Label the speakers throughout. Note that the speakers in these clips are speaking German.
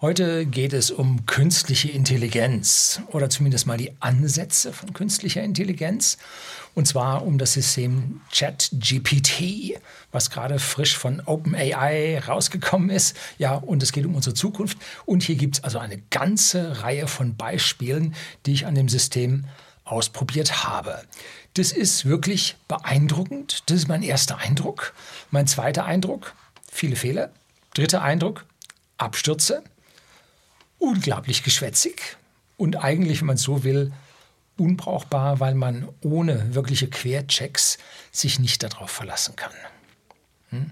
Speaker 1: Heute geht es um künstliche Intelligenz oder zumindest mal die Ansätze von künstlicher Intelligenz. Und zwar um das System ChatGPT, was gerade frisch von OpenAI rausgekommen ist. Ja, und es geht um unsere Zukunft. Und hier gibt es also eine ganze Reihe von Beispielen, die ich an dem System ausprobiert habe. Das ist wirklich beeindruckend. Das ist mein erster Eindruck. Mein zweiter Eindruck, viele Fehler. Dritter Eindruck, Abstürze unglaublich geschwätzig und eigentlich, wenn man so will, unbrauchbar, weil man ohne wirkliche Querchecks sich nicht darauf verlassen kann. Hm?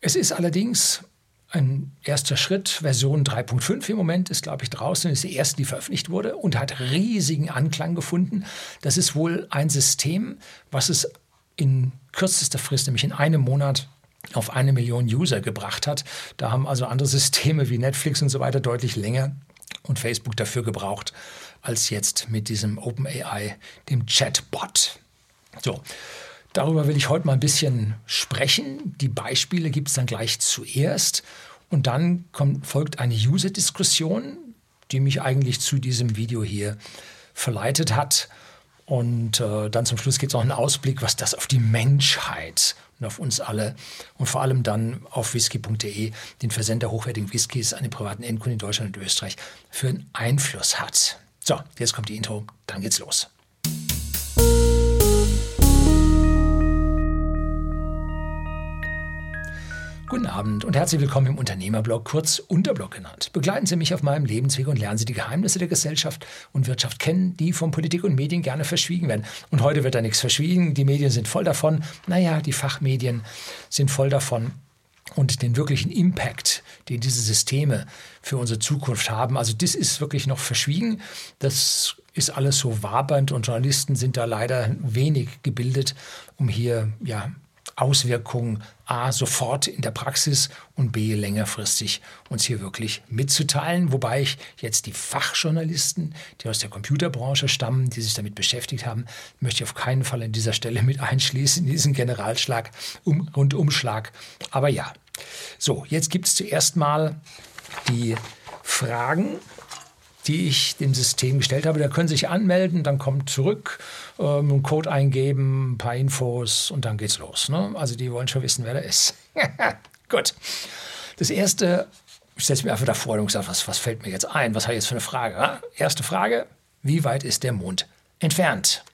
Speaker 1: Es ist allerdings ein erster Schritt. Version 3.5 im Moment ist, glaube ich, draußen, ist die erste, die veröffentlicht wurde und hat riesigen Anklang gefunden. Das ist wohl ein System, was es in kürzester Frist, nämlich in einem Monat, auf eine Million User gebracht hat. Da haben also andere Systeme wie Netflix und so weiter deutlich länger und Facebook dafür gebraucht als jetzt mit diesem OpenAI, dem Chatbot. So, darüber will ich heute mal ein bisschen sprechen. Die Beispiele gibt es dann gleich zuerst und dann kommt, folgt eine User-Diskussion, die mich eigentlich zu diesem Video hier verleitet hat. Und äh, dann zum Schluss gibt es noch einen Ausblick, was das auf die Menschheit und auf uns alle und vor allem dann auf whisky.de, den Versender hochwertigen Whiskys an die privaten Endkunden in Deutschland und Österreich, für einen Einfluss hat. So, jetzt kommt die Intro, dann geht's los. Guten Abend und herzlich willkommen im Unternehmerblog, kurz Unterblog genannt. Begleiten Sie mich auf meinem Lebensweg und lernen Sie die Geheimnisse der Gesellschaft und Wirtschaft kennen, die von Politik und Medien gerne verschwiegen werden. Und heute wird da nichts verschwiegen. Die Medien sind voll davon. Naja, die Fachmedien sind voll davon und den wirklichen Impact, den diese Systeme für unsere Zukunft haben. Also das ist wirklich noch verschwiegen. Das ist alles so wabernd und Journalisten sind da leider wenig gebildet, um hier ja Auswirkungen A sofort in der Praxis und B längerfristig uns hier wirklich mitzuteilen. Wobei ich jetzt die Fachjournalisten, die aus der Computerbranche stammen, die sich damit beschäftigt haben, möchte ich auf keinen Fall an dieser Stelle mit einschließen, in diesen Generalschlag, um, Rundumschlag. Aber ja, so, jetzt gibt es zuerst mal die Fragen die ich dem System gestellt habe. Da können Sie sich anmelden, dann kommt zurück, ähm, einen Code eingeben, ein paar Infos und dann geht's los. Ne? Also die wollen schon wissen, wer da ist. Gut. Das erste, ich setze mir einfach davor und sage, was, was fällt mir jetzt ein? Was habe ich jetzt für eine Frage? Ja? Erste Frage, wie weit ist der Mond entfernt?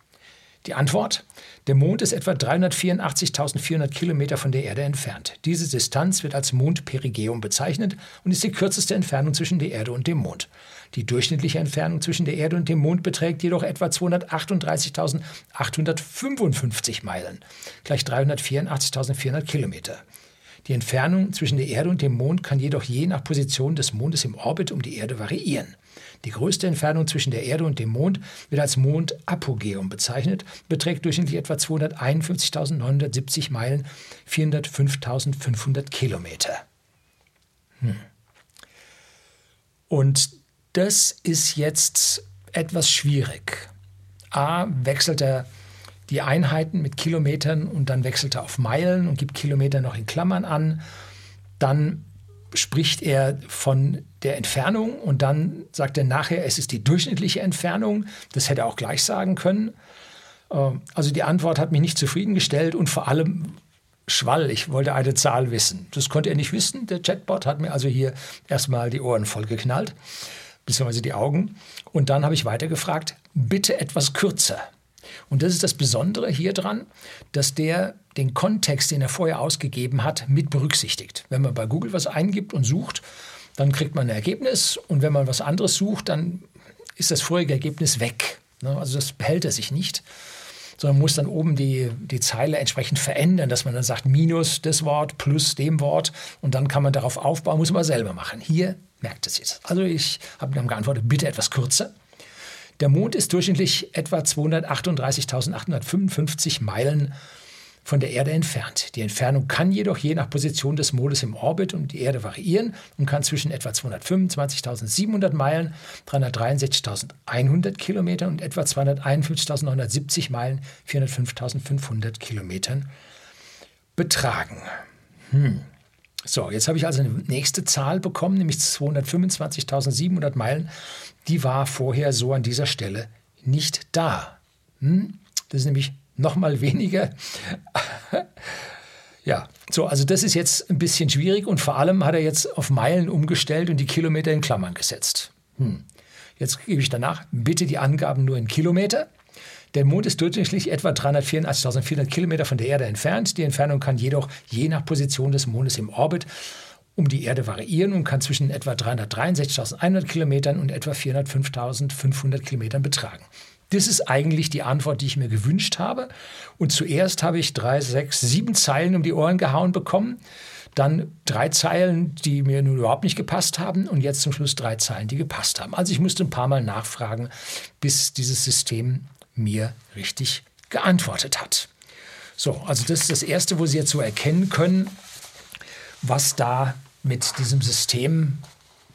Speaker 1: Die Antwort, der Mond ist etwa 384.400 Kilometer von der Erde entfernt. Diese Distanz wird als Mondperigeum bezeichnet und ist die kürzeste Entfernung zwischen der Erde und dem Mond. Die durchschnittliche Entfernung zwischen der Erde und dem Mond beträgt jedoch etwa 238.855 Meilen, gleich 384.400 Kilometer. Die Entfernung zwischen der Erde und dem Mond kann jedoch je nach Position des Mondes im Orbit um die Erde variieren. Die größte Entfernung zwischen der Erde und dem Mond wird als Mondapogeum bezeichnet, beträgt durchschnittlich etwa 251.970 Meilen, 405.500 Kilometer. Hm. Und das ist jetzt etwas schwierig. A, wechselt er die Einheiten mit Kilometern und dann wechselt er auf Meilen und gibt Kilometer noch in Klammern an. Dann spricht er von der Entfernung und dann sagt er nachher, es ist die durchschnittliche Entfernung. Das hätte er auch gleich sagen können. Äh, also die Antwort hat mich nicht zufriedengestellt und vor allem Schwall. Ich wollte eine Zahl wissen. Das konnte er nicht wissen. Der Chatbot hat mir also hier erstmal die Ohren voll geknallt beziehungsweise die Augen. Und dann habe ich weiter gefragt, bitte etwas kürzer. Und das ist das Besondere hier dran, dass der den Kontext, den er vorher ausgegeben hat, mit berücksichtigt. Wenn man bei Google was eingibt und sucht, dann kriegt man ein Ergebnis und wenn man was anderes sucht, dann ist das vorige Ergebnis weg. Ne? Also das behält er sich nicht, sondern muss dann oben die, die Zeile entsprechend verändern, dass man dann sagt, minus das Wort plus dem Wort und dann kann man darauf aufbauen, muss man selber machen. Hier merkt es jetzt. Also ich habe dann geantwortet, bitte etwas kürzer. Der Mond ist durchschnittlich etwa 238.855 Meilen von der Erde entfernt. Die Entfernung kann jedoch je nach Position des Mondes im Orbit um die Erde variieren und kann zwischen etwa 225.700 Meilen, 363.100 Kilometern und etwa 251.970 Meilen, 405.500 Kilometern betragen. Hm. So, jetzt habe ich also eine nächste Zahl bekommen, nämlich 225.700 Meilen. Die war vorher so an dieser Stelle nicht da. Hm? Das ist nämlich noch mal weniger. ja, so, also das ist jetzt ein bisschen schwierig und vor allem hat er jetzt auf Meilen umgestellt und die Kilometer in Klammern gesetzt. Hm. Jetzt gebe ich danach bitte die Angaben nur in Kilometer. Der Mond ist durchschnittlich etwa 384.400 Kilometer von der Erde entfernt. Die Entfernung kann jedoch je nach Position des Mondes im Orbit um die Erde variieren und kann zwischen etwa 363.100 Kilometern und etwa 405.500 Kilometern betragen. Das ist eigentlich die Antwort, die ich mir gewünscht habe. Und zuerst habe ich drei, sechs, sieben Zeilen um die Ohren gehauen bekommen. Dann drei Zeilen, die mir nun überhaupt nicht gepasst haben. Und jetzt zum Schluss drei Zeilen, die gepasst haben. Also ich musste ein paar Mal nachfragen, bis dieses System mir richtig geantwortet hat. So, also das ist das Erste, wo Sie jetzt so erkennen können, was da mit diesem System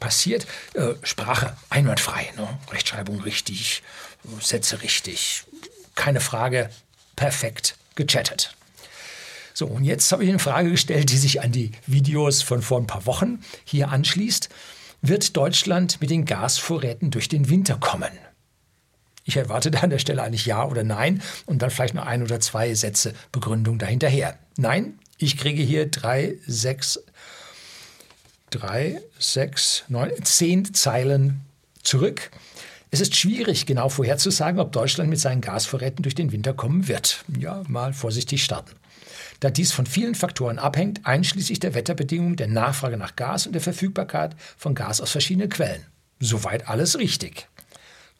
Speaker 1: passiert. Äh, Sprache einwandfrei, ne? Rechtschreibung richtig, Sätze richtig, keine Frage, perfekt gechattet. So, und jetzt habe ich eine Frage gestellt, die sich an die Videos von vor ein paar Wochen hier anschließt. Wird Deutschland mit den Gasvorräten durch den Winter kommen? Ich erwarte da an der Stelle eigentlich Ja oder Nein und dann vielleicht noch ein oder zwei Sätze Begründung dahinterher. Nein, ich kriege hier drei, sechs, drei, sechs, neun, zehn Zeilen zurück. Es ist schwierig, genau vorherzusagen, ob Deutschland mit seinen Gasvorräten durch den Winter kommen wird. Ja, mal vorsichtig starten. Da dies von vielen Faktoren abhängt, einschließlich der Wetterbedingungen, der Nachfrage nach Gas und der Verfügbarkeit von Gas aus verschiedenen Quellen. Soweit alles richtig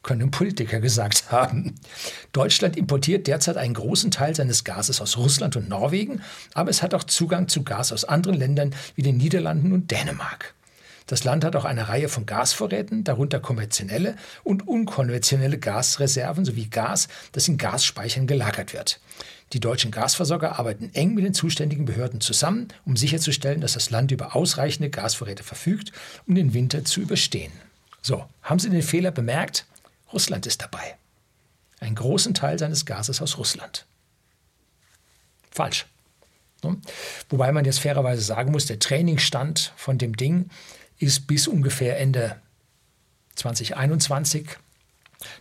Speaker 1: können Politiker gesagt haben. Deutschland importiert derzeit einen großen Teil seines Gases aus Russland und Norwegen, aber es hat auch Zugang zu Gas aus anderen Ländern wie den Niederlanden und Dänemark. Das Land hat auch eine Reihe von Gasvorräten, darunter konventionelle und unkonventionelle Gasreserven sowie Gas, das in Gasspeichern gelagert wird. Die deutschen Gasversorger arbeiten eng mit den zuständigen Behörden zusammen, um sicherzustellen, dass das Land über ausreichende Gasvorräte verfügt, um den Winter zu überstehen. So, haben Sie den Fehler bemerkt? Russland ist dabei. Einen großen Teil seines Gases aus Russland. Falsch. Ne? Wobei man jetzt fairerweise sagen muss, der Trainingsstand von dem Ding ist bis ungefähr Ende 2021.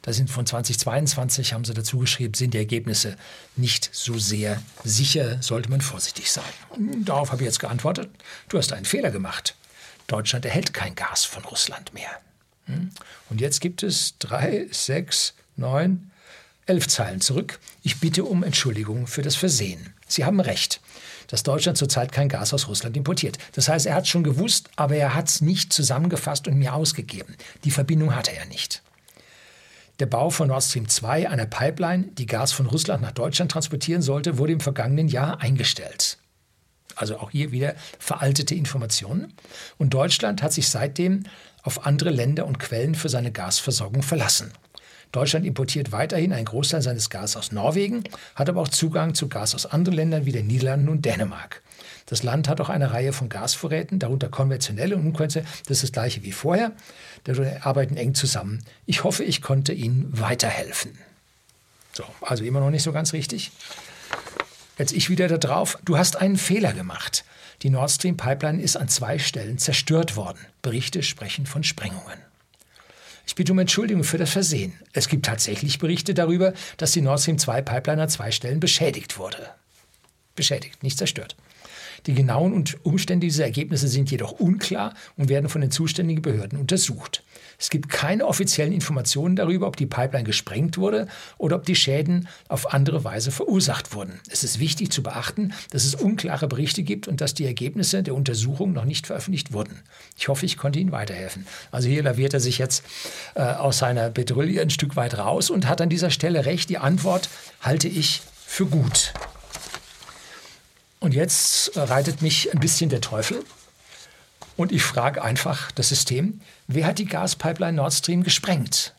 Speaker 1: Da sind von 2022, haben sie dazu geschrieben, sind die Ergebnisse nicht so sehr sicher, sollte man vorsichtig sein. Darauf habe ich jetzt geantwortet, du hast einen Fehler gemacht. Deutschland erhält kein Gas von Russland mehr. Hm? Und jetzt gibt es drei, sechs, neun, elf Zeilen zurück. Ich bitte um Entschuldigung für das Versehen. Sie haben recht, dass Deutschland zurzeit kein Gas aus Russland importiert. Das heißt, er hat es schon gewusst, aber er hat es nicht zusammengefasst und mir ausgegeben. Die Verbindung hatte er nicht. Der Bau von Nord Stream 2, einer Pipeline, die Gas von Russland nach Deutschland transportieren sollte, wurde im vergangenen Jahr eingestellt. Also auch hier wieder veraltete Informationen. Und Deutschland hat sich seitdem auf andere Länder und Quellen für seine Gasversorgung verlassen. Deutschland importiert weiterhin einen Großteil seines Gas aus Norwegen, hat aber auch Zugang zu Gas aus anderen Ländern wie den Niederlanden und Dänemark. Das Land hat auch eine Reihe von Gasvorräten, darunter konventionelle und unkonventionelle. Das ist das gleiche wie vorher. Wir arbeiten eng zusammen. Ich hoffe, ich konnte Ihnen weiterhelfen. So, also immer noch nicht so ganz richtig. Jetzt ich wieder da drauf. Du hast einen Fehler gemacht. Die Nord Stream Pipeline ist an zwei Stellen zerstört worden. Berichte sprechen von Sprengungen. Ich bitte um Entschuldigung für das Versehen. Es gibt tatsächlich Berichte darüber, dass die Nord Stream 2 Pipeline an zwei Stellen beschädigt wurde. Beschädigt, nicht zerstört. Die genauen Umstände dieser Ergebnisse sind jedoch unklar und werden von den zuständigen Behörden untersucht. Es gibt keine offiziellen Informationen darüber, ob die Pipeline gesprengt wurde oder ob die Schäden auf andere Weise verursacht wurden. Es ist wichtig zu beachten, dass es unklare Berichte gibt und dass die Ergebnisse der Untersuchung noch nicht veröffentlicht wurden. Ich hoffe, ich konnte Ihnen weiterhelfen. Also hier laviert er sich jetzt äh, aus seiner Bedrulle ein Stück weit raus und hat an dieser Stelle recht. Die Antwort halte ich für gut. Und jetzt reitet mich ein bisschen der Teufel. Und ich frage einfach das System, wer hat die Gaspipeline Nord Stream gesprengt?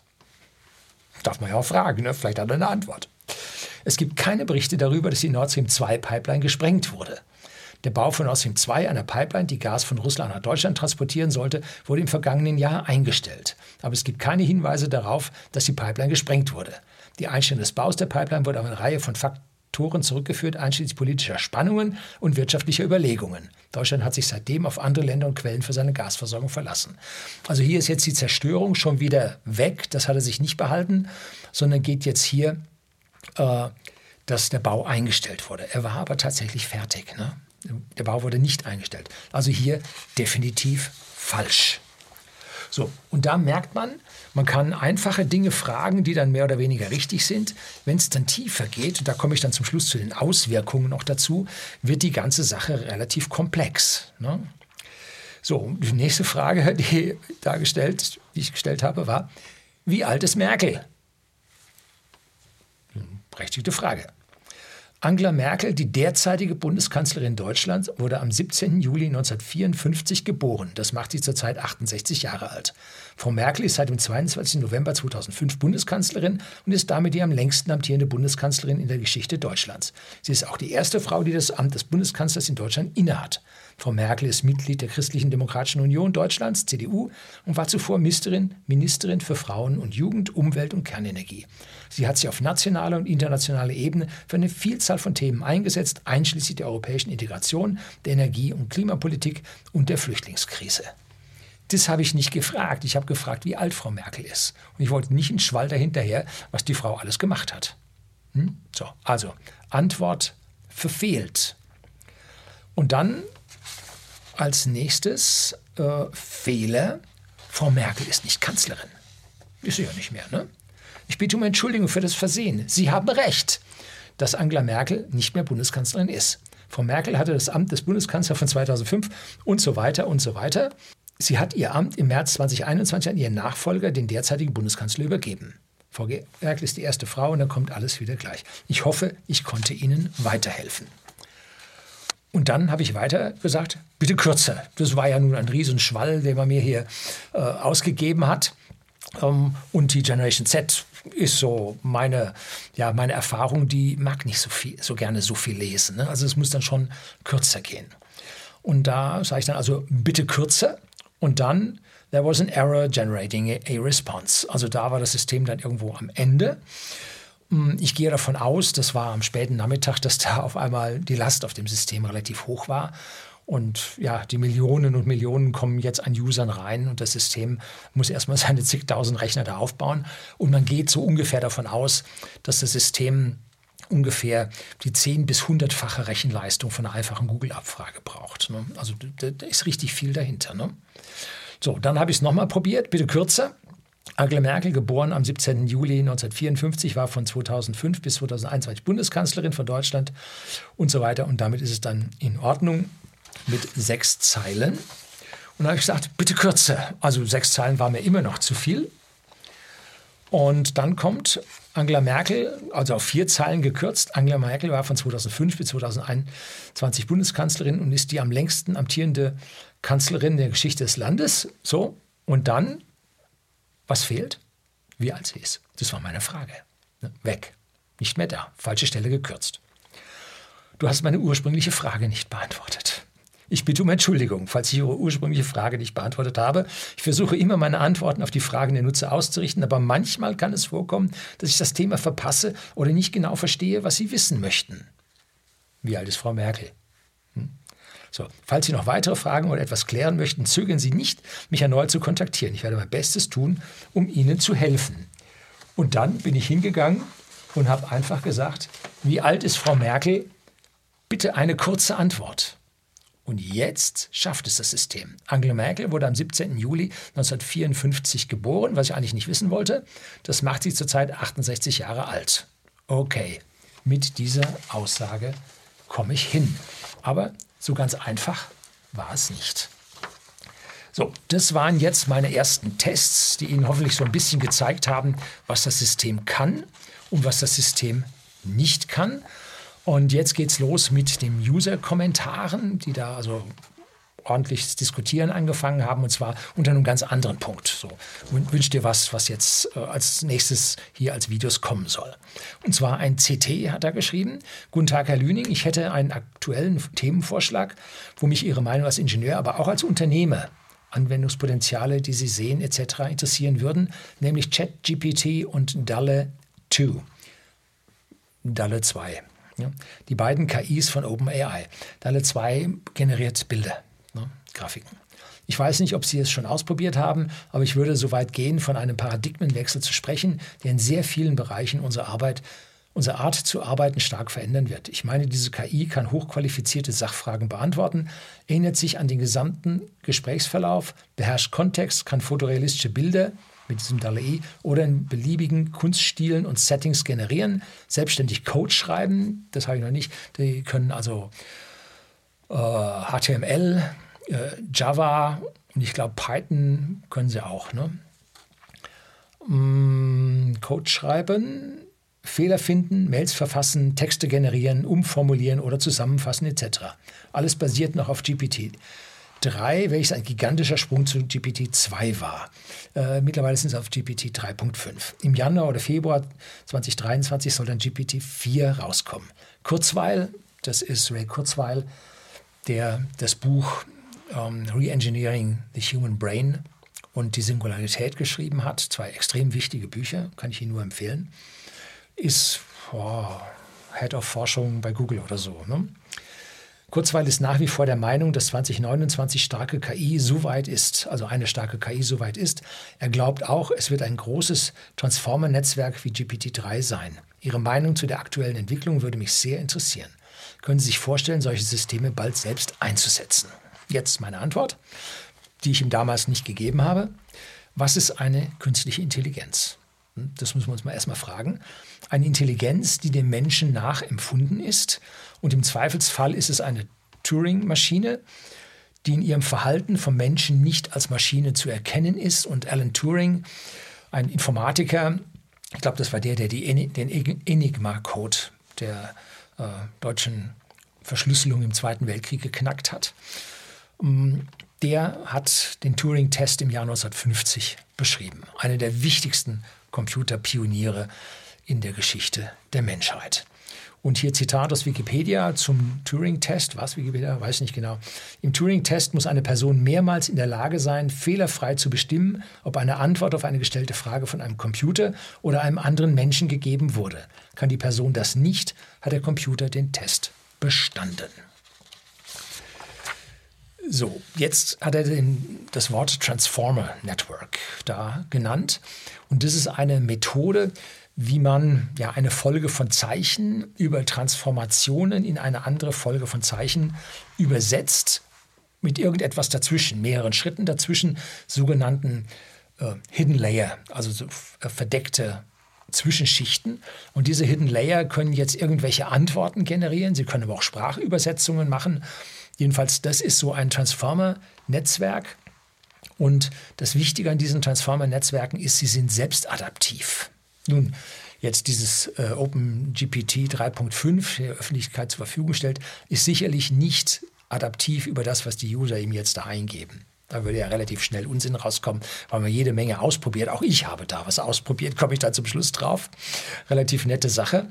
Speaker 1: Darf man ja auch fragen, ne? vielleicht hat er eine Antwort. Es gibt keine Berichte darüber, dass die Nord Stream 2 Pipeline gesprengt wurde. Der Bau von Nord Stream 2, einer Pipeline, die Gas von Russland nach Deutschland transportieren sollte, wurde im vergangenen Jahr eingestellt. Aber es gibt keine Hinweise darauf, dass die Pipeline gesprengt wurde. Die Einstellung des Baus der Pipeline wurde auf eine Reihe von Faktoren Faktoren zurückgeführt, einschließlich politischer Spannungen und wirtschaftlicher Überlegungen. Deutschland hat sich seitdem auf andere Länder und Quellen für seine Gasversorgung verlassen. Also hier ist jetzt die Zerstörung schon wieder weg. Das hat er sich nicht behalten, sondern geht jetzt hier, äh, dass der Bau eingestellt wurde. Er war aber tatsächlich fertig. Ne? Der Bau wurde nicht eingestellt. Also hier definitiv falsch. So, und da merkt man, man kann einfache Dinge fragen, die dann mehr oder weniger richtig sind. Wenn es dann tiefer geht, da komme ich dann zum Schluss zu den Auswirkungen noch dazu, wird die ganze Sache relativ komplex. Ne? So, die nächste Frage, die, dargestellt, die ich gestellt habe, war, wie alt ist Merkel? Berechtigte Frage. Angela Merkel, die derzeitige Bundeskanzlerin Deutschlands, wurde am 17. Juli 1954 geboren. Das macht sie zurzeit 68 Jahre alt. Frau Merkel ist seit dem 22. November 2005 Bundeskanzlerin und ist damit die am längsten amtierende Bundeskanzlerin in der Geschichte Deutschlands. Sie ist auch die erste Frau, die das Amt des Bundeskanzlers in Deutschland innehat. Frau Merkel ist Mitglied der Christlichen Demokratischen Union Deutschlands, CDU, und war zuvor Ministerin, Ministerin für Frauen und Jugend, Umwelt und Kernenergie. Sie hat sich auf nationaler und internationaler Ebene für eine Vielzahl von Themen eingesetzt, einschließlich der europäischen Integration, der Energie- und Klimapolitik und der Flüchtlingskrise. Das habe ich nicht gefragt. Ich habe gefragt, wie alt Frau Merkel ist. Und ich wollte nicht einen Schwall dahinterher, was die Frau alles gemacht hat. Hm? So, also Antwort verfehlt. Und dann als nächstes äh, Fehler, Frau Merkel ist nicht Kanzlerin. Ist sie ja nicht mehr, ne? Ich bitte um Entschuldigung für das Versehen. Sie haben recht, dass Angela Merkel nicht mehr Bundeskanzlerin ist. Frau Merkel hatte das Amt des Bundeskanzlers von 2005 und so weiter und so weiter. Sie hat ihr Amt im März 2021 an ihren Nachfolger, den derzeitigen Bundeskanzler, übergeben. Frau Merkel ist die erste Frau und dann kommt alles wieder gleich. Ich hoffe, ich konnte Ihnen weiterhelfen. Und dann habe ich weiter gesagt, bitte kürzer. Das war ja nun ein Riesenschwall, den man mir hier äh, ausgegeben hat. Ähm, und die Generation Z ist so meine, ja, meine Erfahrung, die mag nicht so, viel, so gerne so viel lesen. Ne? Also es muss dann schon kürzer gehen. Und da sage ich dann also bitte kürzer und dann there was an error generating a, response. Also da war das System dann irgendwo am Ende. Hm, ich gehe davon aus, das war am späten Nachmittag, dass da auf einmal die Last auf dem System relativ hoch war. Und ja, die Millionen und Millionen kommen jetzt an Usern rein und das System muss erstmal seine zigtausend Rechner da aufbauen. Und man geht so ungefähr davon aus, dass das System ungefähr die 10- bis 100-fache Rechenleistung von einer einfachen Google-Abfrage braucht. Ne? Also da, ist richtig viel dahinter. Ne? So, dann habe ich es nochmal probiert, bitte kürzer. Angela Merkel, geboren am 17. Juli 1954, war von 2005 bis 2021 Bundeskanzlerin von Deutschland und so weiter. Und damit ist es dann in Ordnung mit sechs Zeilen. Und da habe ich gesagt, bitte kürzer. Also sechs Zeilen war mir immer noch zu viel. Und dann kommt Angela Merkel, also auf vier Zeilen gekürzt. Angela Merkel war von 2005 bis 2021 Bundeskanzlerin und ist die am längsten amtierende Kanzlerin der Geschichte des Landes. So, und dann was fehlt? Wie alt sie ist. Das war meine Frage. Ne? Weg. Nicht mehr da. Falsche Stelle gekürzt. Du hast meine ursprüngliche Frage nicht beantwortet. Ich bitte um Entschuldigung, falls ich Ihre ursprüngliche Frage nicht beantwortet habe. Ich versuche immer meine Antworten auf die Fragen der Nutzer auszurichten, aber manchmal kann es vorkommen, dass ich das Thema verpasse oder nicht genau verstehe, was Sie wissen möchten. Wie alt ist Frau Merkel? So, falls Sie noch weitere Fragen oder etwas klären möchten, zögern Sie nicht, mich erneut zu kontaktieren. Ich werde mein Bestes tun, um Ihnen zu helfen. Und dann bin ich hingegangen und habe einfach gesagt, wie alt ist Frau Merkel? Bitte eine kurze Antwort. Und jetzt schafft es das System. Angela Merkel wurde am 17. Juli 1954 geboren, was ich eigentlich nicht wissen wollte. Das macht sie zurzeit 68 Jahre alt. Okay, mit dieser Aussage komme ich hin. Aber so ganz einfach war es nicht. So, das waren jetzt meine ersten Tests, die Ihnen hoffentlich so ein bisschen gezeigt haben, was das System kann und was das System nicht kann. Und jetzt geht's los mit den User-Kommentaren, die da also ordentliches Diskutieren angefangen haben und zwar unter einem ganz anderen Punkt. So wünsch dir was, was jetzt äh, als nächstes hier als Videos kommen soll. Und zwar ein CT hat er geschrieben. Guten Tag, Herr Lüning. Ich hätte einen aktuellen Themenvorschlag, wo mich Ihre Meinung als Ingenieur, aber auch als Unternehmer Anwendungspotenziale, die Sie sehen etc. interessieren würden, nämlich ChatGPT und DALE 2. DALE 2. Ja, die beiden KIs von OpenAI. Dalle 2 generiert Bilder, ne, Grafiken. Ich weiß nicht, ob Sie es schon ausprobiert haben, aber ich würde so weit gehen, von einem Paradigmenwechsel zu sprechen, der in sehr vielen Bereichen unserer Arbeit, unsere Art zu arbeiten stark verändern wird. Ich meine, diese KI kann hochqualifizierte Sachfragen beantworten, erinnert sich an den gesamten Gesprächsverlauf, beherrscht Kontext, kann fotorealistische Bilder mit diesem DALL-E oder in beliebigen Kunststilen und Settings generieren, selbstständig Code schreiben, das habe ich noch nicht. Die können also äh, HTML, äh, Java und ich glaube Python können sie auch. Ne? Mm, Code schreiben, Fehler finden, Mails verfassen, Texte generieren, umformulieren oder zusammenfassen etc. Alles basiert noch auf GPT. 3, welches ein gigantischer Sprung zu GPT-2 war. Äh, mittlerweile sind es auf GPT 3.5. Im Januar oder Februar 2023 soll dann GPT 4 rauskommen. Kurzweil, das ist Ray Kurzweil, der das Buch ähm, Reengineering the Human Brain und die Singularität geschrieben hat. Zwei extrem wichtige Bücher, kann ich Ihnen nur empfehlen. Ist oh, Head of Forschung bei Google oder so. Ne? Kurzweil ist nach wie vor der Meinung, dass 2029 starke KI so weit ist, also eine starke KI so weit ist. Er glaubt auch, es wird ein großes Transformer-Netzwerk wie GPT-3 sein. Ihre Meinung zu der aktuellen Entwicklung würde mich sehr interessieren. Können Sie sich vorstellen, solche Systeme bald selbst einzusetzen? Jetzt meine Antwort, die ich ihm damals nicht gegeben habe. Was ist eine künstliche Intelligenz? Hm, das müssen wir uns mal erstmal fragen. Eine Intelligenz, die dem Menschen nachempfunden ist. Und im Zweifelsfall ist es eine Turing-Maschine, die in ihrem Verhalten vom Menschen nicht als Maschine zu erkennen ist. Und Alan Turing, ein Informatiker, ich glaube, das war der, der die, den Enigma-Code der äh, deutschen Verschlüsselung im Zweiten Weltkrieg geknackt hat. Um, der hat den Turing-Test im Jahr 1950 beschrieben. Eine der wichtigsten Computerpioniere in der Geschichte der Menschheit. Und hier Zitat aus Wikipedia zum Turing-Test. Was Wikipedia? Weiß nicht genau. Im Turing-Test muss eine Person mehrmals in der Lage sein, fehlerfrei zu bestimmen, ob eine Antwort auf eine gestellte Frage von einem Computer oder einem anderen Menschen gegeben wurde. Kann die Person das nicht, hat der Computer den Test bestanden. So, jetzt hat er den, das Wort Transformer Network da genannt. Und das ist eine Methode, wie man ja eine Folge von Zeichen über Transformationen in eine andere Folge von Zeichen übersetzt mit irgendetwas dazwischen, mehreren Schritten dazwischen, sogenannten äh, Hidden Layer, also so äh, verdeckte Zwischenschichten. Und diese Hidden Layer können jetzt irgendwelche Antworten generieren, sie können aber auch Sprachübersetzungen machen. Jedenfalls, das ist so ein Transformer-Netzwerk. Und das Wichtige an diesen Transformer-Netzwerken ist, sie sind selbstadaptiv. Nun, jetzt dieses äh, OpenGPT 3.5 der Öffentlichkeit zur Verfügung stellt, ist sicherlich nicht adaptiv über das, was die User ihm jetzt da eingeben. Da würde ja relativ schnell Unsinn rauskommen, weil man jede Menge ausprobiert. Auch ich habe da was ausprobiert, komme ich da zum Schluss drauf. Relativ nette Sache.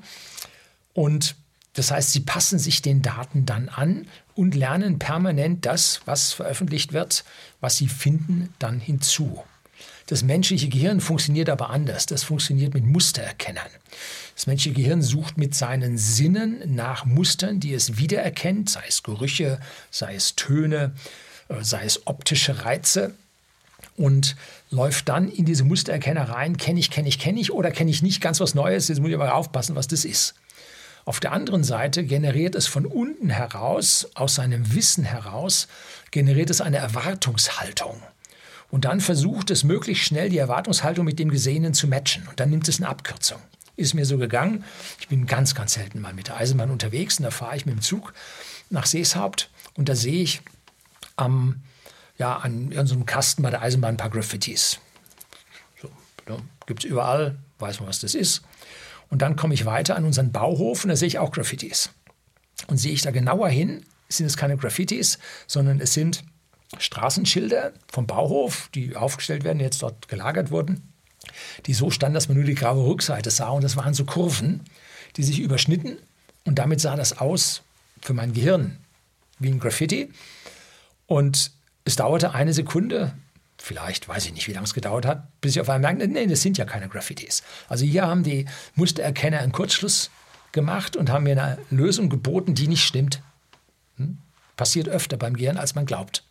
Speaker 1: Und das heißt, sie passen sich den Daten dann an und lernen permanent das, was veröffentlicht wird, was sie finden, dann hinzu. Das menschliche Gehirn funktioniert aber anders. Das funktioniert mit Mustererkennern. Das menschliche Gehirn sucht mit seinen Sinnen nach Mustern, die es wiedererkennt, sei es Gerüche, sei es Töne, äh, sei es optische Reize und läuft dann in diese Mustererkenner rein, kenne ich, kenne ich, kenne ich oder kenne ich nicht ganz was Neues, jetzt muss ich aber aufpassen, was das ist. Auf der anderen Seite generiert es von unten heraus, aus seinem Wissen heraus, generiert es eine Erwartungshaltung. Und dann versucht es möglichst schnell die Erwartungshaltung mit dem Gesehenen zu matchen. Und dann nimmt es eine Abkürzung. Ist mir so gegangen. Ich bin ganz, ganz selten mal mit der Eisenbahn unterwegs und da fahre ich mit dem Zug nach Seeshaupt und da sehe ich am, ja, an irgendeinem Kasten bei der Eisenbahn ein paar Graffitis. So, ne? Gibt es überall, weiß man, was das ist. Und dann komme ich weiter an unseren Bauhof und da sehe ich auch Graffitis. Und sehe ich da genauer hin, sind es keine Graffitis, sondern es sind Straßenschilder vom Bauhof, die aufgestellt werden, jetzt dort gelagert wurden, die so standen, dass man nur die graue Rückseite sah. Und das waren so Kurven, die sich überschnitten. Und damit sah das aus für mein Gehirn wie ein Graffiti. Und es dauerte eine Sekunde, vielleicht weiß ich nicht, wie lange es gedauert hat, bis ich auf einmal merkte, nee, das sind ja keine Graffitis. Also hier haben die Mustererkenner einen Kurzschluss gemacht und haben mir eine Lösung geboten, die nicht stimmt. Hm? Passiert öfter beim Gehirn, als man glaubt.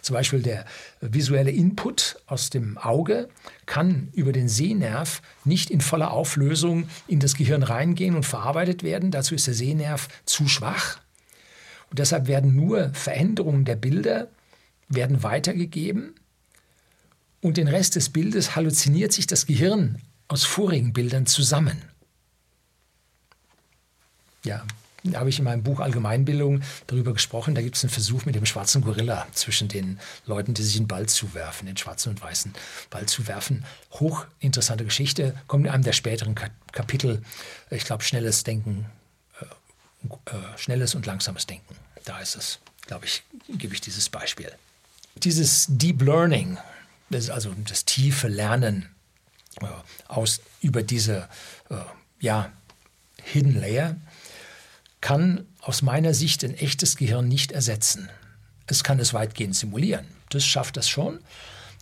Speaker 1: Zum Beispiel der visuelle Input aus dem Auge kann über den Sehnerv nicht in voller Auflösung in das Gehirn reingehen und verarbeitet werden. Dazu ist der Sehnerv zu schwach. Und deshalb werden nur Veränderungen der Bilder werden weitergegeben und den Rest des Bildes halluziniert sich das Gehirn aus vorigen Bildern zusammen. Ja, habe ich in meinem Buch Allgemeinbildung darüber gesprochen. Da gibt es einen Versuch mit dem schwarzen Gorilla zwischen den Leuten, die sich einen Ball zuwerfen, den schwarzen und weißen Ball zuwerfen. Hochinteressante Geschichte, kommt in einem der späteren Kapitel. Ich glaube, schnelles Denken, äh, äh, schnelles und langsames Denken. Da ist es, glaube ich, gebe ich dieses Beispiel. Dieses Deep Learning, das ist also das tiefe Lernen äh, aus, über diese äh, ja, Hidden Layer, kann aus meiner Sicht ein echtes Gehirn nicht ersetzen. Es kann es weitgehend simulieren. Das schafft es schon.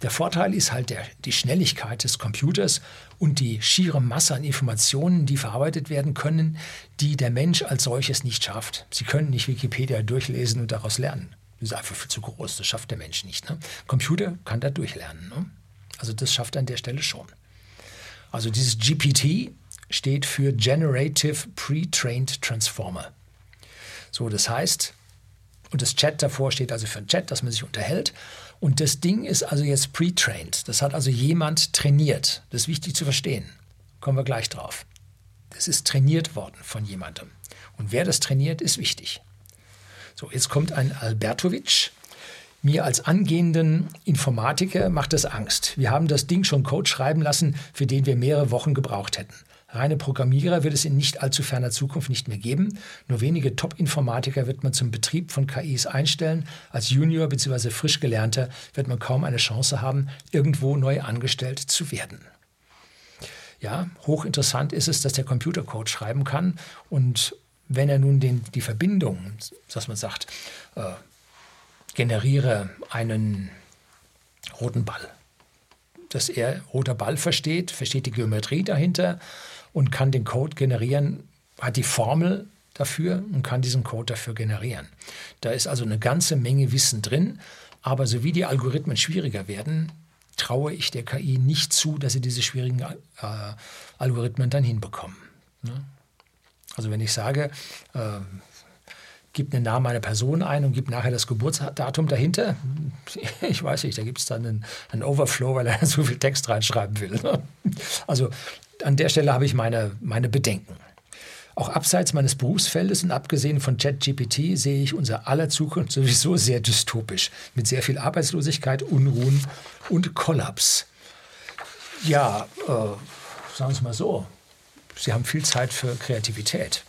Speaker 1: Der Vorteil ist halt der, die Schnelligkeit des Computers und die schiere Masse an Informationen, die verarbeitet werden können, die der Mensch als solches nicht schafft. Sie können nicht Wikipedia durchlesen und daraus lernen. Das ist einfach viel zu groß, das schafft der Mensch nicht. Ne? Computer kann da durchlernen. Ne? Also das schafft er an der Stelle schon. Also dieses GPT steht für Generative Pre-Trained Transformer. So, das heißt, und das Chat davor steht also für ein Chat, dass man sich unterhält. Und das Ding ist also jetzt pre-trained. Das hat also jemand trainiert. Das ist wichtig zu verstehen. Kommen wir gleich drauf. Das ist trainiert worden von jemandem. Und wer das trainiert, ist wichtig. So, jetzt kommt ein Albertovic. Mir als angehenden Informatiker macht das Angst. Wir haben das Ding schon Code schreiben lassen, für den wir mehrere Wochen gebraucht hätten. Reine Programmierer wird es in nicht allzu ferner Zukunft nicht mehr geben. Nur wenige Top-Informatiker wird man zum Betrieb von KIs einstellen. Als Junior bzw. frisch gelernter wird man kaum eine Chance haben, irgendwo neu angestellt zu werden. Ja, hochinteressant ist es, dass der Computercode schreiben kann und wenn er nun den, die Verbindung, dass man sagt, äh, generiere einen roten Ball, dass er roter Ball versteht, versteht die Geometrie dahinter, und kann den Code generieren, hat die Formel dafür und kann diesen Code dafür generieren. Da ist also eine ganze Menge Wissen drin, aber so wie die Algorithmen schwieriger werden, traue ich der KI nicht zu, dass sie diese schwierigen äh, Algorithmen dann hinbekommen. Ne? Also wenn ich sage, äh, gib den Namen einer Person ein und gib nachher das Geburtsdatum dahinter. Ich weiß nicht, da gibt es dann einen, einen, Overflow, weil er so viel Text reinschreiben will. Also an der Stelle habe ich meine, meine Bedenken. Auch abseits meines Berufsfeldes und abgesehen von ChatGPT sehe ich unser aller Zukunft sowieso sehr dystopisch, mit sehr viel Arbeitslosigkeit, Unruhen und Kollaps. Ja, äh, sagen wir es mal so, Sie haben viel Zeit für Kreativität.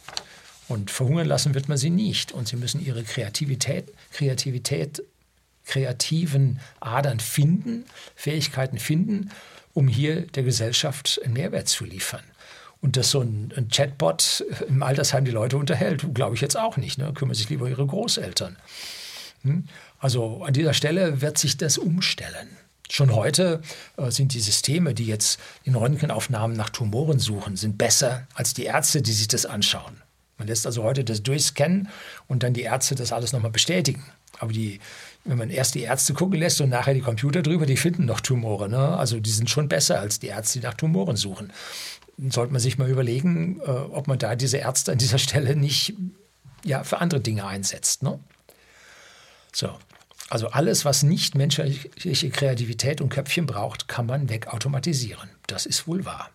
Speaker 1: Und verhungern lassen wird man sie nicht. Und sie müssen ihre Kreativität, Kreativität, kreativen Adern finden, Fähigkeiten finden um hier der Gesellschaft einen Mehrwert zu liefern. Und dass so ein, ein Chatbot im Altersheim die Leute unterhält, glaube ich jetzt auch nicht. Ne? Kümmern sich lieber ihre Großeltern. Hm? Also an dieser Stelle wird sich das umstellen. Schon heute äh, sind die Systeme, die jetzt in Röntgenaufnahmen nach Tumoren suchen, sind besser als die Ärzte, die sich das anschauen. Man lässt also heute das durchscannen und dann die Ärzte das alles nochmal bestätigen. Aber die, wenn man erst die Ärzte gucken lässt und nachher die Computer drüber, die finden noch Tumore. Ne? Also die sind schon besser als die Ärzte, die nach Tumoren suchen. Dann sollte man sich mal überlegen, äh, ob man da diese Ärzte an dieser Stelle nicht ja, für andere Dinge einsetzt. Ne? So. Also alles, was nicht menschliche Kreativität und Köpfchen braucht, kann man wegautomatisieren. Das ist wohl wahr.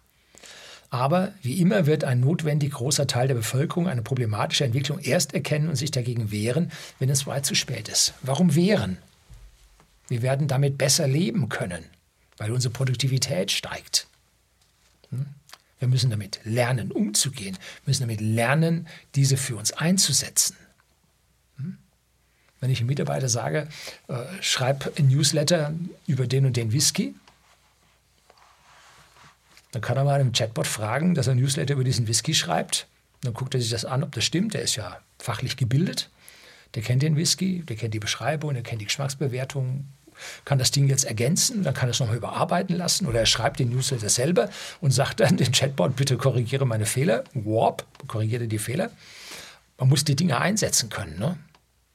Speaker 1: Aber wie immer wird ein notwendig großer Teil der Bevölkerung eine problematische Entwicklung erst erkennen und sich dagegen wehren, wenn es weit zu spät ist. Warum wehren? Wir werden damit besser leben können, weil unsere Produktivität steigt. Hm? Wir müssen damit lernen, umzugehen, wir müssen damit lernen, diese für uns einzusetzen. Hm? Wenn ich einem Mitarbeiter sage, äh, schreib ein Newsletter über den und den Whisky, dann kann er mal einem Chatbot fragen, dass er ein Newsletter über diesen Whisky schreibt. Dann guckt er sich das an, ob das stimmt. Der ist ja fachlich gebildet. Der kennt den Whisky, der kennt die Beschreibung, der kennt die Geschmacksbewertung kann das Ding jetzt ergänzen, dann kann es nochmal überarbeiten lassen oder er schreibt den Newsletter selber und sagt dann dem Chatbot, bitte korrigiere meine Fehler. Warp, korrigiere die Fehler. Man muss die Dinge einsetzen können. Ne?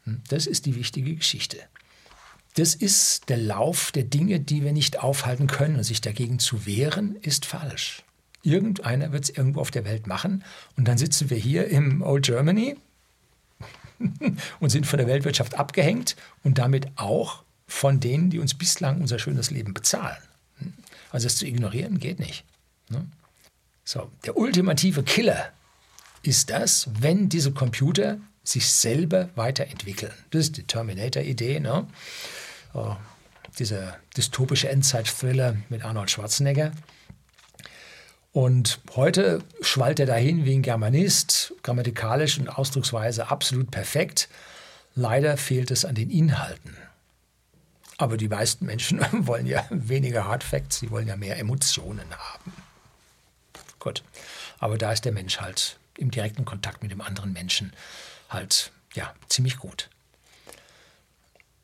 Speaker 1: Hm, das ist die wichtige Geschichte. Das ist der Lauf der Dinge, die wir nicht aufhalten können. Und sich dagegen zu wehren, ist falsch. Irgendeiner wird es irgendwo auf der Welt machen. Und dann sitzen wir hier im Old Germany und sind von der Weltwirtschaft abgehängt und damit auch von denen, die uns bislang unser schönes Leben bezahlen. Also es zu ignorieren geht nicht. Ne? So, der ultimative Killer ist das, wenn diese Computer sich selber weiterentwickeln. Das ist die Terminator-Idee. Ne? Oh, dieser dystopische Endzeit-Thriller mit Arnold Schwarzenegger. Und heute schwallt er dahin wie ein Germanist, grammatikalisch und ausdrucksweise absolut perfekt. Leider fehlt es an den Inhalten. Aber die meisten Menschen wollen ja weniger Hard Facts, sie wollen ja mehr Emotionen haben. Gut. Aber da ist der Mensch halt im direkten Kontakt mit dem anderen Menschen halt ja ziemlich gut.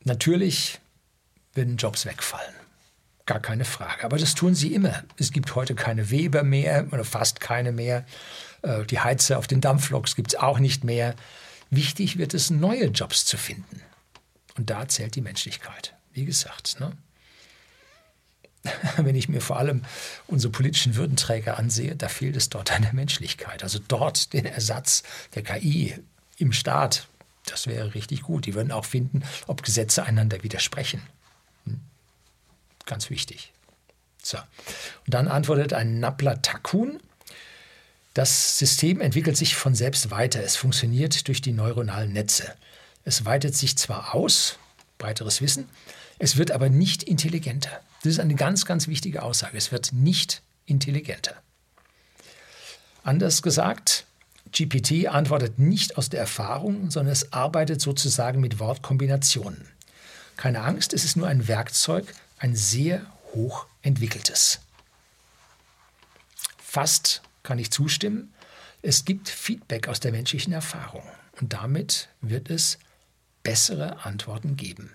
Speaker 1: Natürlich werden Jobs wegfallen. Gar keine Frage. Aber das tun sie immer. Es gibt heute keine Weber mehr oder fast keine mehr. Äh, die Heizer auf den Dampfloks gibt es auch nicht mehr. Wichtig wird es, neue Jobs zu finden. Und da zählt die Menschlichkeit. Wie gesagt, ne? wenn ich mir vor allem unsere politischen Würdenträger ansehe, da fehlt es dort an der Menschlichkeit. Also dort den Ersatz der KI im Staat, das wäre richtig gut. Die würden auch finden, ob Gesetze einander widersprechen. Ganz wichtig. So. Und dann antwortet ein Nappler Takun. Das System entwickelt sich von selbst weiter. Es funktioniert durch die neuronalen Netze. Es weitet sich zwar aus, breiteres Wissen, es wird aber nicht intelligenter. Das ist eine ganz, ganz wichtige Aussage. Es wird nicht intelligenter. Anders gesagt, GPT antwortet nicht aus der Erfahrung, sondern es arbeitet sozusagen mit Wortkombinationen. Keine Angst, es ist nur ein Werkzeug, ein sehr hoch entwickeltes. Fast kann ich zustimmen. Es gibt Feedback aus der menschlichen Erfahrung und damit wird es bessere Antworten geben.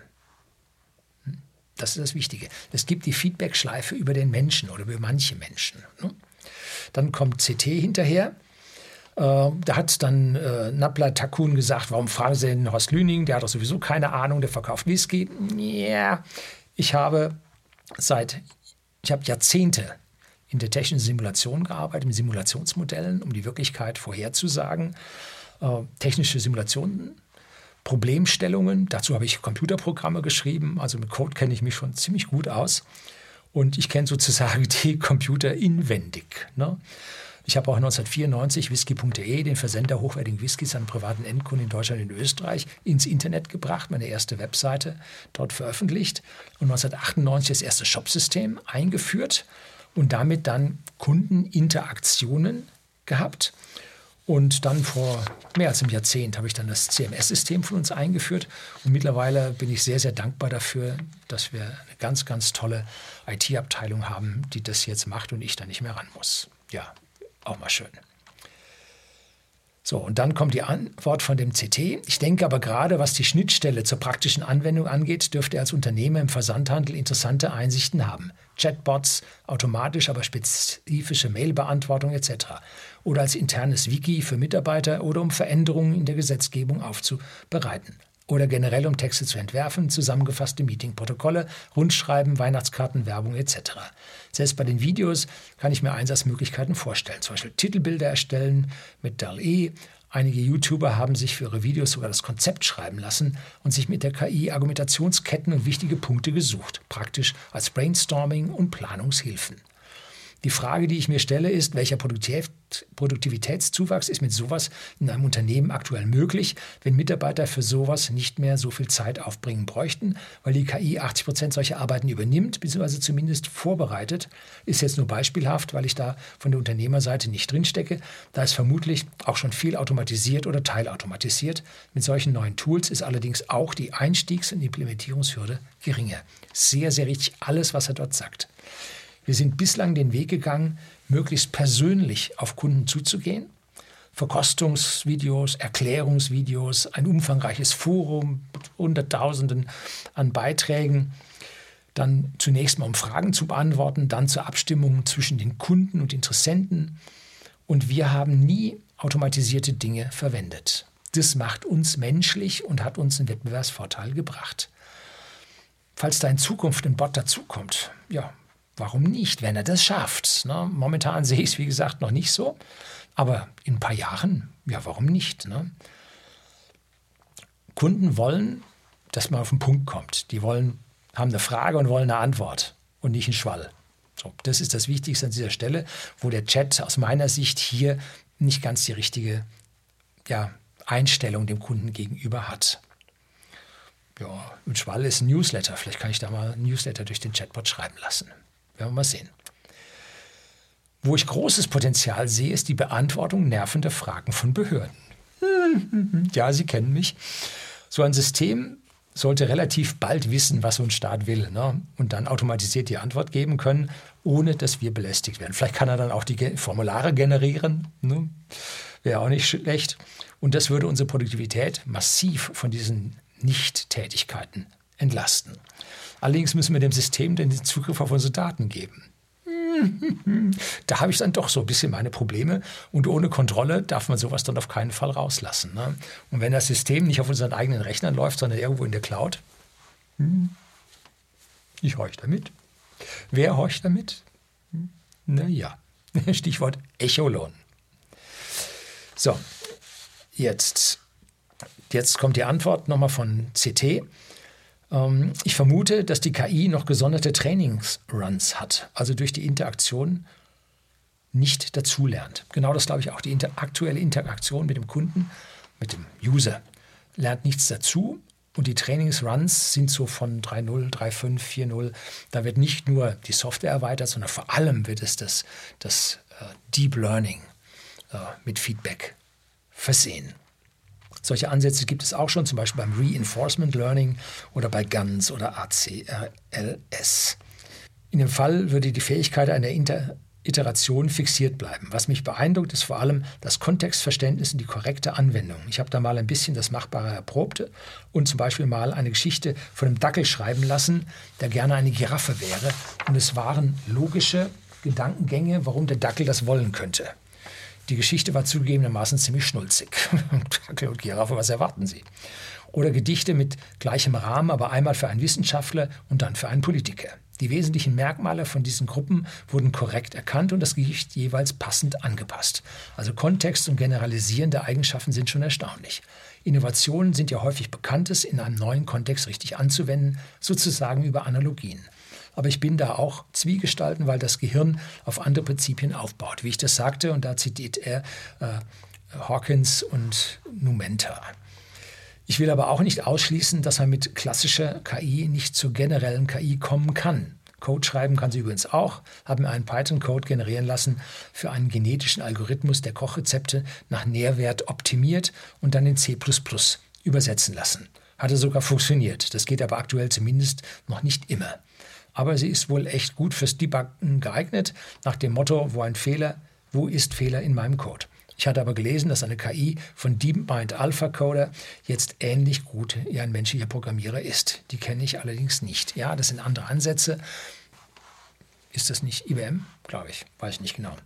Speaker 1: Hm? Das ist das Wichtige. Es gibt die Feedback-Schleife über den Menschen oder über manche Menschen. Ne? Dann kommt CT hinterher. Äh, da hat dann äh, Nabla Takun gesagt, warum fragen Sie den Horst Lüning? Der hat doch sowieso keine Ahnung, der verkauft Whisky. Ja, ich habe seit, ich habe Jahrzehnte in der technischen Simulation gearbeitet, mit Simulationsmodellen, um die Wirklichkeit vorherzusagen. Äh, technische Simulationen, Problemstellungen, dazu habe ich Computerprogramme geschrieben, also mit Code kenne ich mich schon ziemlich gut aus. Und ich kenne sozusagen die Computer inwendig. Ne? Ich habe auch 1994 whisky.de, den Versender hochwertigen Whiskys an privaten Endkunden in Deutschland und in Österreich, ins Internet gebracht, meine erste Webseite dort veröffentlicht und 1998 das erste Shopsystem eingeführt und damit dann Kundeninteraktionen gehabt. Und dann vor mehr als einem Jahrzehnt habe ich dann das CMS-System von uns eingeführt. Und mittlerweile bin ich sehr, sehr dankbar dafür, dass wir eine ganz, ganz tolle IT-Abteilung haben, die das jetzt macht und ich da nicht mehr ran muss. Ja, auch mal schön. So, und dann kommt die Antwort von dem CT. Ich denke aber gerade, was die Schnittstelle zur praktischen Anwendung angeht, dürfte er als Unternehmer im Versandhandel interessante Einsichten haben. Chatbots, automatisch aber spezifische Mailbeantwortung etc. Oder als internes Wiki für Mitarbeiter oder um Veränderungen in der Gesetzgebung aufzubereiten oder generell um Texte zu entwerfen, zusammengefasste Meetingprotokolle, Rundschreiben, Weihnachtskarten, Werbung etc. Selbst bei den Videos kann ich mir Einsatzmöglichkeiten vorstellen, zum Beispiel Titelbilder erstellen mit DAL-E. Einige YouTuber haben sich für ihre Videos sogar das Konzept schreiben lassen und sich mit der KI Argumentationsketten und wichtige Punkte gesucht, praktisch als Brainstorming und Planungshilfen. Die Frage, die ich mir stelle, ist, welcher Produktivitätszuwachs ist mit sowas in einem Unternehmen aktuell möglich, wenn Mitarbeiter für sowas nicht mehr so viel Zeit aufbringen bräuchten, weil die KI 80 Prozent solcher Arbeiten übernimmt, beziehungsweise zumindest vorbereitet. Ist jetzt nur beispielhaft, weil ich da von der Unternehmerseite nicht drinstecke. Da ist vermutlich auch schon viel automatisiert oder teilautomatisiert. Mit solchen neuen Tools ist allerdings auch die Einstiegs- und Implementierungshürde geringer. Sehr, sehr richtig alles, was er dort sagt. Wir sind bislang den Weg gegangen, möglichst persönlich auf Kunden zuzugehen. Verkostungsvideos, Erklärungsvideos, ein umfangreiches Forum mit Hunderttausenden an Beiträgen. dann zunächst mal um Fragen zu beantworten, dann zur Abstimmung zwischen den Kunden und Interessenten. Und wir haben nie automatisierte Dinge verwendet. Das macht uns menschlich und hat uns einen Wettbewerbsvorteil gebracht. Falls da in Zukunft ein Bot dazukommt, ja, warum nicht, wenn er das schafft? Ne? Momentan sehe ich es, wie gesagt, noch nicht so. Aber in ein paar Jahren, ja, warum nicht? Ne? Kunden wollen, dass man auf den Punkt kommt. Die wollen, haben eine Frage und wollen eine Antwort und nicht einen Schwall. So, das ist das Wichtigste an dieser Stelle, wo der Chat aus meiner Sicht hier nicht ganz die richtige ja, Einstellung dem Kunden gegenüber hat. Ja, ein Schwall ist ein Newsletter. Vielleicht kann ich da mal ein Newsletter durch den Chatbot schreiben lassen. Werden wir mal sehen. Wo ich großes Potenzial sehe, ist die Beantwortung nervender Fragen von Behörden. Ja, Sie kennen mich. So ein System sollte relativ bald wissen, was so ein Staat will ne? und dann automatisiert die Antwort geben können, ohne dass wir belästigt werden. Vielleicht kann er dann auch die Formulare generieren, ne? wäre auch nicht schlecht. Und das würde unsere Produktivität massiv von diesen Nicht-Tätigkeiten entlasten. Allerdings müssen wir dem System den Zugriff auf unsere Daten geben. Da habe ich dann doch so ein bisschen meine Probleme. Und ohne Kontrolle darf man sowas dann auf keinen Fall rauslassen. Ne? Und wenn das System nicht auf unseren eigenen Rechnern läuft, sondern irgendwo in der Cloud, hm, ich horche damit. Wer horcht damit? Hm, naja, Stichwort Echolon. So, jetzt, jetzt kommt die Antwort nochmal von CT. Ähm, ich vermute, dass die KI noch gesonderte Trainingsruns hat, also durch die Interaktion nicht dazulernt. Genau das glaube ich auch. Die inter aktuelle Interaktion mit dem Kunden, mit dem User, lernt nichts dazu. Und die Trainingsruns sind so von 3.0, 3.5, 4.0. Da wird nicht nur die Software erweitert, sondern vor allem wird es das, das uh, Deep Learning uh, mit Feedback versehen. Solche Ansätze gibt es auch schon, zum Beispiel beim Reinforcement Learning oder bei GANS oder ACRLS. In dem Fall würde die Fähigkeit einer Inter Iteration fixiert bleiben. Was mich beeindruckt, ist vor allem das Kontextverständnis und die korrekte Anwendung. Ich habe da mal ein bisschen das Machbare erprobt und zum Beispiel mal eine Geschichte von einem Dackel schreiben lassen, der gerne eine Giraffe wäre. Und es waren logische Gedankengänge, warum der Dackel das wollen könnte. Die Geschichte war zugegebenermaßen ziemlich schnulzig. Und Giraffe, was erwarten Sie? Oder Gedichte mit gleichem Rahmen, aber einmal für einen Wissenschaftler und dann für einen Politiker. Die wesentlichen Merkmale von diesen Gruppen wurden korrekt erkannt und das Gedicht jeweils passend angepasst. Also Kontext und generalisierende Eigenschaften sind schon erstaunlich. Innovationen sind ja häufig bekanntes in einem neuen Kontext richtig anzuwenden, sozusagen über Analogien. Aber ich bin da auch Zwiegestalten, weil das Gehirn auf andere Prinzipien aufbaut. Wie ich das sagte, und da zitiert er äh, Hawkins und Numenta. Ich will aber auch nicht ausschließen, dass man mit klassischer KI nicht zur generellen KI kommen kann. Code schreiben kann sie übrigens auch, haben einen Python-Code generieren lassen für einen genetischen Algorithmus, der Kochrezepte nach Nährwert optimiert und dann in C übersetzen lassen. Hatte sogar funktioniert. Das geht aber aktuell zumindest noch nicht immer aber sie ist wohl echt gut fürs Debuggen geeignet, nach dem Motto, wo ein Fehler, wo ist Fehler in meinem Code. Ich hatte aber gelesen, dass eine KI von DeepMind Alpha Coder jetzt ähnlich gut wie ein menschlicher Programmierer ist. Die kenne ich allerdings nicht. Ja, das sind andere Ansätze. Ist das nicht IBM? Glaube ich. Weiß ich nicht genau.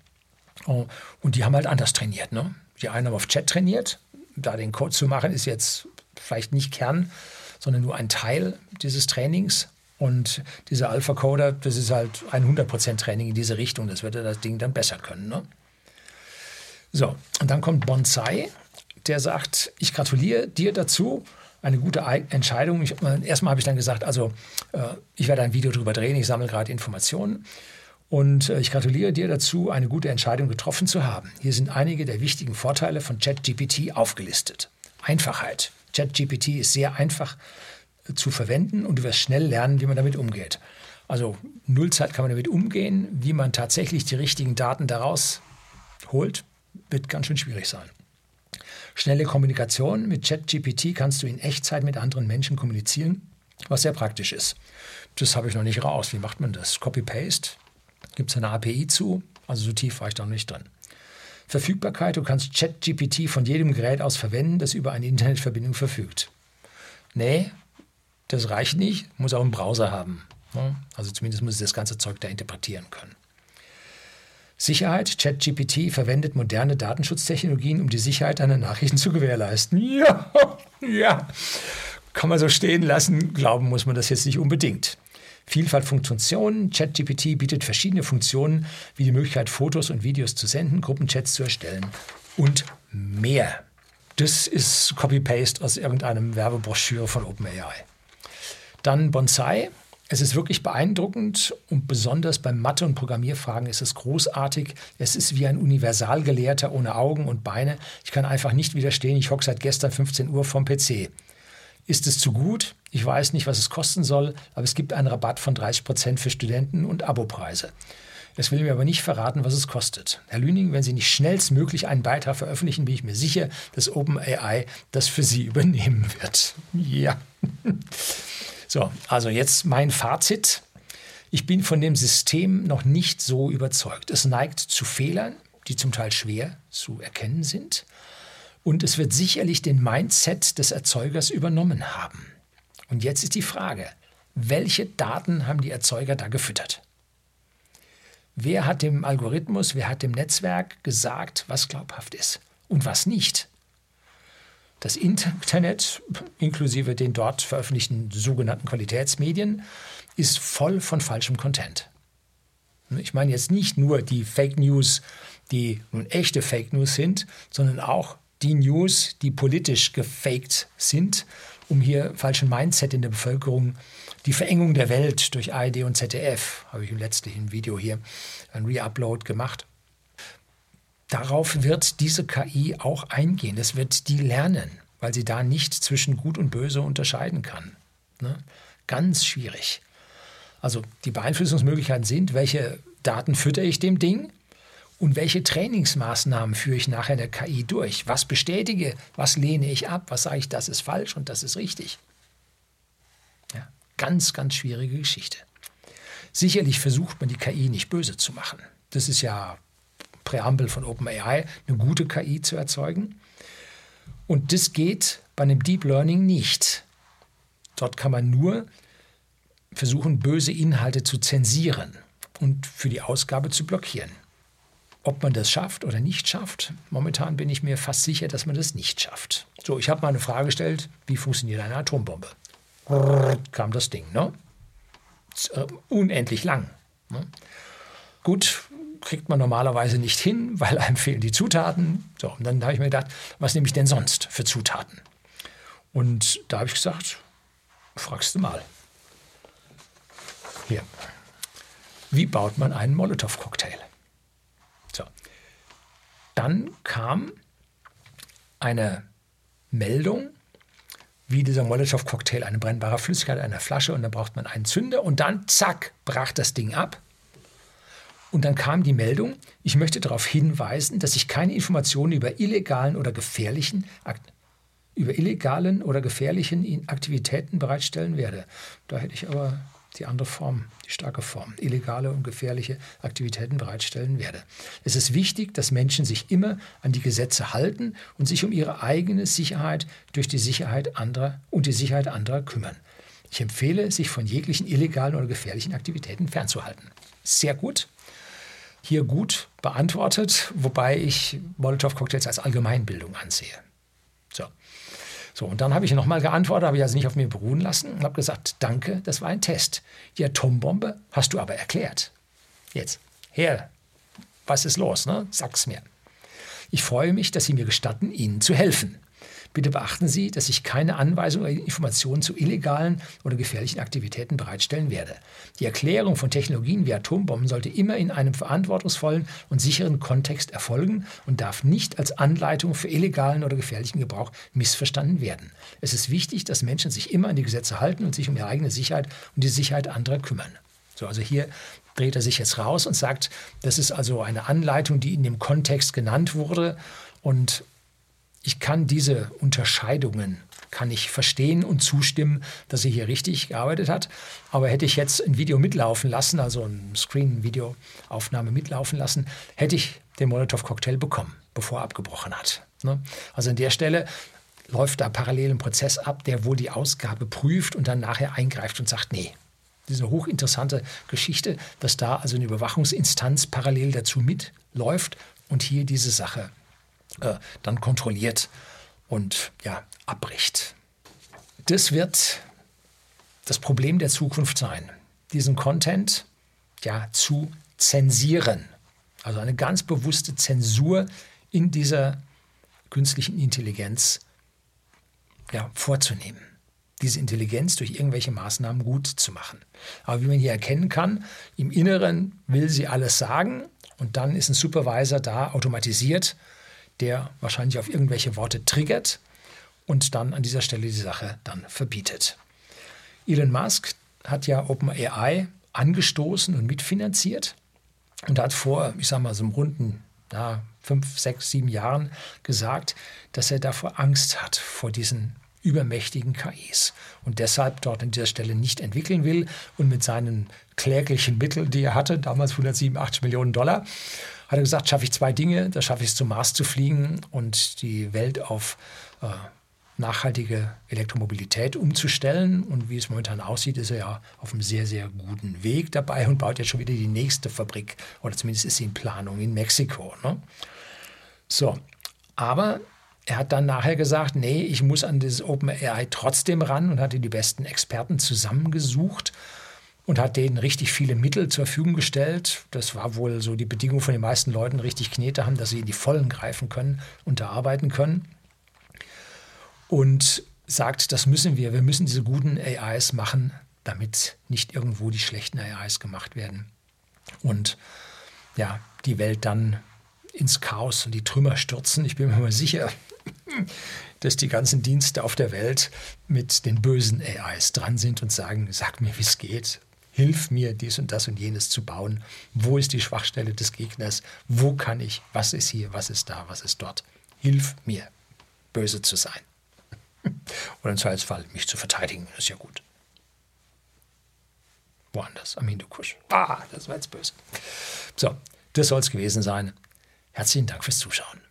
Speaker 1: Oh, und die haben halt anders trainiert. Ne? Die einen haben auf Chat trainiert. Da den Code zu machen, ist jetzt vielleicht nicht Kern, sondern nur ein Teil dieses Trainings. Und dieser Alpha-Coder, das ist halt ein 100% Training in diese Richtung. Das wird das Ding dann besser können. Ne? So, und dann kommt Bonsai, der sagt, ich gratuliere dir dazu. Eine gute Entscheidung. Ich, erstmal habe ich dann gesagt, also äh, ich werde ein Video darüber drehen, ich sammle gerade Informationen. Und äh, ich gratuliere dir dazu, eine gute Entscheidung getroffen zu haben. Hier sind einige der wichtigen Vorteile von ChatGPT aufgelistet. Einfachheit. ChatGPT ist sehr einfach zu verwenden und du wirst schnell lernen, wie man damit umgeht. Also Nullzeit kann man damit umgehen. Wie man tatsächlich die richtigen Daten daraus holt, wird ganz schön schwierig sein. Schnelle Kommunikation. Mit ChatGPT kannst du in Echtzeit mit anderen Menschen kommunizieren, was sehr praktisch ist. Das habe ich noch nicht raus. Wie macht man das? Copy-Paste? Gibt es eine API zu? Also so tief war ich da noch nicht drin. Verfügbarkeit. Du kannst ChatGPT von jedem Gerät aus verwenden, das über eine Internetverbindung verfügt. Nee, das reicht nicht, muss auch einen Browser haben. Also zumindest muss es das ganze Zeug da interpretieren können. Sicherheit. ChatGPT verwendet moderne Datenschutztechnologien, um die Sicherheit einer Nachrichten zu gewährleisten. Ja, ja. Kann man so stehen lassen. Glauben muss man das jetzt nicht unbedingt. Vielfalt Funktionen. ChatGPT bietet verschiedene Funktionen, wie die Möglichkeit, Fotos und Videos zu senden, Gruppenchats zu erstellen und mehr. Das ist Copy-Paste aus irgendeinem Werbebroschüre von OpenAI. Dann Bonsai. Es ist wirklich beeindruckend und besonders bei Mathe- und Programmierfragen ist es großartig. Es ist wie ein Universalgelehrter ohne Augen und Beine. Ich kann einfach nicht widerstehen. Ich hocke seit gestern 15 Uhr vom PC. Ist es zu gut? Ich weiß nicht, was es kosten soll, aber es gibt einen Rabatt von 30 Prozent für Studenten und Abopreise. Es will mir aber nicht verraten, was es kostet. Herr Lüning, wenn Sie nicht schnellstmöglich einen Beitrag veröffentlichen, bin ich mir sicher, dass OpenAI das für Sie übernehmen wird. Ja. So, also jetzt mein Fazit. Ich bin von dem System noch nicht so überzeugt. Es neigt zu Fehlern, die zum Teil schwer zu erkennen sind. Und es wird sicherlich den Mindset des Erzeugers übernommen haben. Und jetzt ist die Frage, welche Daten haben die Erzeuger da gefüttert? Wer hat dem Algorithmus, wer hat dem Netzwerk gesagt, was glaubhaft ist und was nicht? Das Internet, inklusive den dort veröffentlichten sogenannten Qualitätsmedien, ist voll von falschem Content. Ich meine jetzt nicht nur die Fake News, die nun echte Fake News sind, sondern auch die News, die politisch gefaked sind, um hier falschen Mindset in der Bevölkerung, die Verengung der Welt durch ARD und ZDF, habe ich im letzten Video hier ein Reupload gemacht, Darauf wird diese KI auch eingehen. Es wird die lernen, weil sie da nicht zwischen Gut und Böse unterscheiden kann. Ne? Ganz schwierig. Also die Beeinflussungsmöglichkeiten sind, welche Daten fütter ich dem Ding und welche Trainingsmaßnahmen führe ich nachher der KI durch. Was bestätige, was lehne ich ab, was sage ich, das ist falsch und das ist richtig. Ja, ganz, ganz schwierige Geschichte. Sicherlich versucht man die KI nicht böse zu machen. Das ist ja Präambel von OpenAI, eine gute KI zu erzeugen. Und das geht bei einem Deep Learning nicht. Dort kann man nur versuchen, böse Inhalte zu zensieren und für die Ausgabe zu blockieren. Ob man das schafft oder nicht schafft, momentan bin ich mir fast sicher, dass man das nicht schafft. So, ich habe mal eine Frage gestellt, wie funktioniert eine Atombombe? Kam das Ding, ne? Äh, unendlich lang. Ne? Gut, kriegt man normalerweise nicht hin, weil einem fehlen die Zutaten. So, und dann habe ich mir gedacht, was nehme ich denn sonst für Zutaten? Und da habe ich gesagt, fragst du mal. Hier. Wie baut man einen Molotow-Cocktail? So. Dann kam eine Meldung, wie dieser Molotow-Cocktail, eine brennbare Flüssigkeit, eine Flasche und dann braucht man einen Zünder und dann, zack, brach das Ding ab und dann kam die Meldung, ich möchte darauf hinweisen, dass ich keine Informationen über illegalen oder gefährlichen über illegalen oder gefährlichen Aktivitäten bereitstellen werde. Da hätte ich aber die andere Form, die starke Form, illegale und gefährliche Aktivitäten bereitstellen werde. Es ist wichtig, dass Menschen sich immer an die Gesetze halten und sich um ihre eigene Sicherheit durch die Sicherheit anderer und die Sicherheit anderer kümmern. Ich empfehle, sich von jeglichen illegalen oder gefährlichen Aktivitäten fernzuhalten. Sehr gut hier gut beantwortet, wobei ich Molotow-Cocktails als Allgemeinbildung ansehe. So. So, und dann habe ich nochmal geantwortet, habe ich also nicht auf mir beruhen lassen und habe gesagt, danke, das war ein Test. Die Atombombe hast du aber erklärt. Jetzt, her, was ist los, ne? Sag's mir. Ich freue mich, dass Sie mir gestatten, Ihnen zu helfen. Bitte beachten Sie, dass ich keine Anweisungen oder Informationen zu illegalen oder gefährlichen Aktivitäten bereitstellen werde. Die Erklärung von Technologien wie Atombomben sollte immer in einem verantwortungsvollen und sicheren Kontext erfolgen und darf nicht als Anleitung für illegalen oder gefährlichen Gebrauch missverstanden werden. Es ist wichtig, dass Menschen sich immer an die Gesetze halten und sich um ihre eigene Sicherheit und die Sicherheit anderer kümmern. So, also hier dreht er sich jetzt raus und sagt, das ist also eine Anleitung, die in dem Kontext genannt wurde und ich kann diese Unterscheidungen kann ich verstehen und zustimmen, dass er hier richtig gearbeitet hat. Aber hätte ich jetzt ein Video mitlaufen lassen, also ein Screen-Videoaufnahme mitlaufen lassen, hätte ich den Molotow-Cocktail bekommen, bevor er abgebrochen hat. Ne? Also an der Stelle läuft da parallel ein Prozess ab, der wohl die Ausgabe prüft und dann nachher eingreift und sagt, nee, Diese hochinteressante Geschichte, dass da also eine Überwachungsinstanz parallel dazu mitläuft und hier diese Sache äh, dann kontrolliert und ja, abbricht. Das wird das Problem der Zukunft sein, diesen Content ja, zu zensieren. Also eine ganz bewusste Zensur in dieser künstlichen Intelligenz ja, vorzunehmen. Diese Intelligenz durch irgendwelche Maßnahmen gut zu machen. Aber wie man hier erkennen kann, im Inneren will sie alles sagen und dann ist ein Supervisor da automatisiert, der wahrscheinlich auf irgendwelche Worte triggert und dann an dieser Stelle die Sache dann verbietet. Elon Musk hat ja OpenAI angestoßen und mitfinanziert und hat vor, ich sage mal, so einem runden ja, fünf, sechs, sieben Jahren gesagt, dass er davor Angst hat, vor diesen übermächtigen KIs und deshalb dort an dieser Stelle nicht entwickeln will und mit seinen kläglichen Mitteln, die er hatte, damals 187 Millionen Dollar, hat er gesagt, schaffe ich zwei Dinge, da schaffe ich es zum Mars zu fliegen und die Welt auf äh, nachhaltige Elektromobilität umzustellen. Und wie es momentan aussieht, ist er ja auf einem sehr, sehr guten Weg dabei und baut jetzt schon wieder die nächste Fabrik, oder zumindest ist sie in Planung in Mexiko. Ne? So, aber er hat dann nachher gesagt, nee, ich muss an dieses OpenAI trotzdem ran und hatte die besten Experten zusammengesucht und hat denen richtig viele Mittel zur Verfügung gestellt. Das war wohl so die Bedingung von den meisten Leuten, richtig Knete haben, dass sie in die Vollen greifen können und da arbeiten können. Und sagt, das müssen wir, wir müssen diese guten AIs machen, damit nicht irgendwo die schlechten AIs gemacht werden. Und ja, die Welt dann ins Chaos und die Trümmer stürzen. Ich bin mir mal sicher, dass die ganzen Dienste auf der Welt mit den bösen AIs dran sind und sagen, sag mir, wie es geht. Hilf mir, dies und das und jenes zu bauen. Wo ist die Schwachstelle des Gegners? Wo kann ich? Was ist hier? Was ist da? Was ist dort? Hilf mir, böse zu sein. Oder im Zweifelsfall mich zu verteidigen. Ist ja gut. Woanders, am Hindukusch. Ah, das war jetzt böse. So, das soll es gewesen sein. Herzlichen Dank fürs Zuschauen.